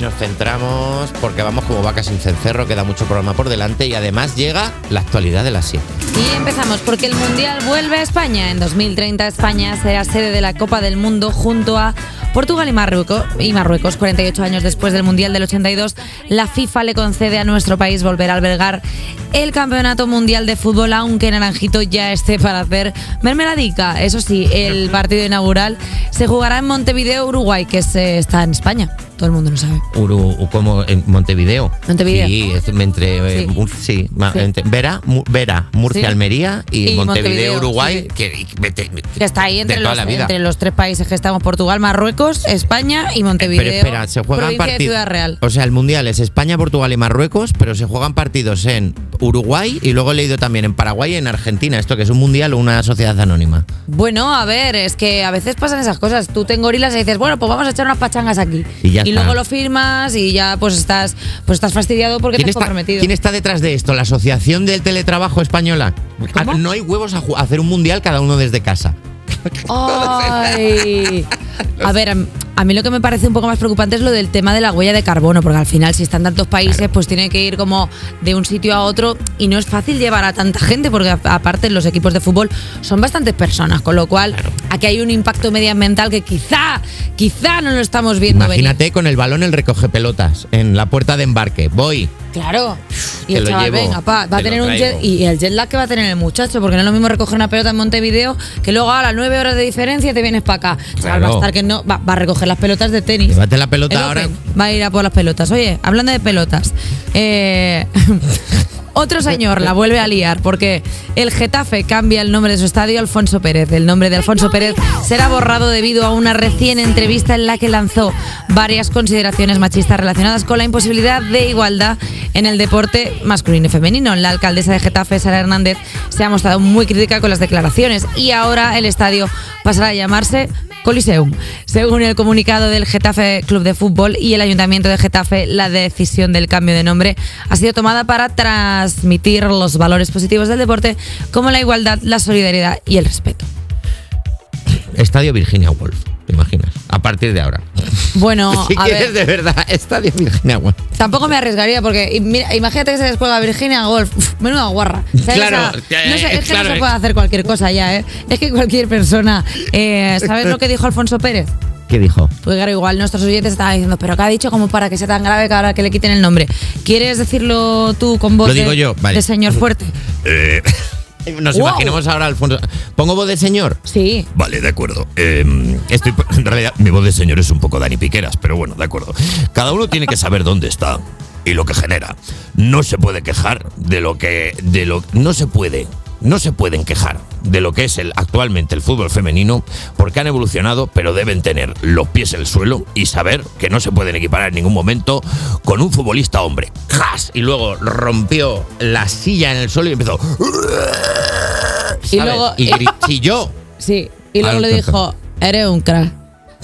Nos centramos porque vamos como vacas sin cencerro, queda mucho programa por delante y además llega la actualidad de las 7. Y empezamos porque el Mundial vuelve a España. En 2030 España será sede de la Copa del Mundo junto a Portugal y Marruecos. Y Marruecos, 48 años después del Mundial del 82, la FIFA le concede a nuestro país volver a albergar el Campeonato Mundial de Fútbol, aunque Naranjito ya esté para hacer mermeladica. Eso sí, el partido inaugural se jugará en Montevideo, Uruguay, que se- está en España. Todo el mundo lo sabe. Uru, como en Montevideo. Montevideo. Sí, es entre, eh, Sí. Sí, ma- Sí. entre Vera, Mu- Vera, Murcia. Almería y, Y Montevideo, Montevideo, Uruguay, que, está ahí entre los, entre tres países que estamos, Portugal, Marruecos, España y Montevideo. Pero espera, se juegan partidos. O sea, el mundial es España, Portugal y Marruecos, pero se juegan partidos en Uruguay y luego he leído también en Paraguay y en Argentina. Esto que es un mundial o una sociedad anónima. Bueno, a ver, es que a veces pasan esas cosas. Tú te engorilas y dices, bueno, pues vamos a echar unas pachangas aquí. Y ya está. luego lo firmas y ya pues estás, pues estás fastidiado porque te ¿Quién has está, comprometido. quién está detrás de esto? ¿La Asociación del Teletrabajo Española? ¿Cómo? Ah, No hay huevos a hacer un mundial cada uno desde casa. Ay. A ver, a, mí lo que me parece un poco más preocupante es lo del tema de la huella de carbono, porque al final si están tantos países, pues tiene que ir como de un sitio a otro y no es fácil llevar a tanta gente, porque aparte los equipos de fútbol son bastantes personas, con lo cual aquí hay un impacto medioambiental que quizá, quizá no lo estamos viendo Imagínate con el balón el recoge pelotas en la puerta de embarque. Voy. Claro. Y el chaval, llevo, venga, pa, va a tener un jet y el jet lag que va a tener el muchacho, porque no es lo mismo recoger una pelota en Montevideo que luego a las nueve horas de diferencia te vienes para acá. Claro. va a estar que no, va, va a recoger las pelotas de tenis. Llévate la pelota El ahora. Open Va a ir a por las pelotas. Oye, hablando de pelotas, eh, otro señor la vuelve a liar porque el Getafe cambia el nombre de su estadio Alfonso Pérez. El nombre de Alfonso Pérez será borrado debido a una recién entrevista en la que lanzó varias consideraciones machistas relacionadas con la imposibilidad de igualdad en el deporte masculino y femenino. La alcaldesa de Getafe, Sara Hernández, se ha mostrado muy crítica con las declaraciones y ahora el estadio pasará a llamarse Coliseum. Según el comunicado del Getafe Club de Fútbol y el Ayuntamiento de Getafe, la decisión del cambio de nombre ha sido tomada para transmitir los valores positivos del deporte como la igualdad, la solidaridad y el respeto. Estadio Virginia Woolf, ¿te imaginas? A partir de ahora. Bueno, si a quieres ver, de verdad, Estadio Virginia Woolf. tampoco me arriesgaría porque mira, imagínate que se descuelga Virginia Golf, menuda guarra. ¿Sabes? Claro, O sea, no sé, eh, es que claro, no se eh. puede hacer cualquier cosa ya, ¿eh? Es que cualquier persona. eh, ¿Sabes lo que dijo Alfonso Pérez? ¿Qué dijo? Pues claro, igual nuestros oyentes estaban diciendo, pero ¿qué ha dicho como para que sea tan grave que ahora que le quiten el nombre? ¿Quieres decirlo tú con voz Lo digo de, yo, vale. de señor fuerte? Eh, Nos Wow. imaginamos ahora Alfonso. ¿Pongo voz de señor? Sí. Vale, de acuerdo. Eh, estoy, en realidad, mi voz de señor es un poco Dani Piqueras, pero bueno, de acuerdo. Cada uno tiene que saber dónde está y lo que genera. No se puede quejar de lo que. de lo No se puede. No se pueden quejar de lo que es el, actualmente el fútbol femenino porque han evolucionado, pero deben tener los pies en el suelo y saber que no se pueden equiparar en ningún momento con un futbolista hombre. ¡Jas! Y luego rompió la silla en el suelo y empezó. Y luego- Y chilló. Sí. Y luego Al- le dijo, eres un crack.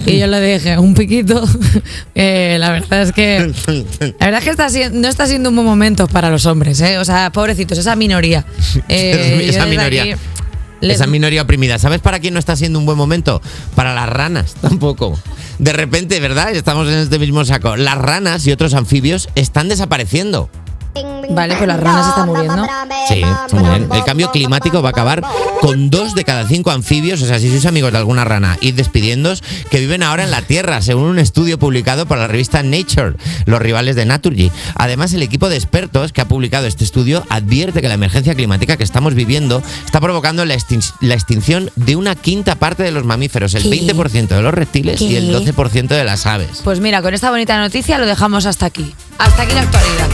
Y yo le dije, un piquito. Eh, la verdad es que. La verdad es que está no está siendo un buen momento para los hombres, ¿eh? O sea, pobrecitos, esa minoría. Eh, esa minoría. aquí les- Esa minoría oprimida. ¿Sabes para quién no está siendo un buen momento? Para las ranas, tampoco. De repente, ¿verdad? Estamos en este mismo saco. Las ranas y otros anfibios están desapareciendo. Vale, pues las ranas están muriendo. Sí, muy bien. El cambio climático va a acabar con dos de cada cinco anfibios, o sea, si sois amigos de alguna rana, id despidiéndos, que viven ahora en la Tierra, según un estudio publicado por la revista Nature, los rivales de Naturgy. Además, el equipo de expertos que ha publicado este estudio advierte que la emergencia climática que estamos viviendo está provocando la, extin- la extinción de una quinta parte de los mamíferos, el ¿Qué? 20% de los reptiles y el ¿Qué? 12% de las aves. Pues mira, con esta bonita noticia lo dejamos hasta aquí. Hasta aquí la actualidad.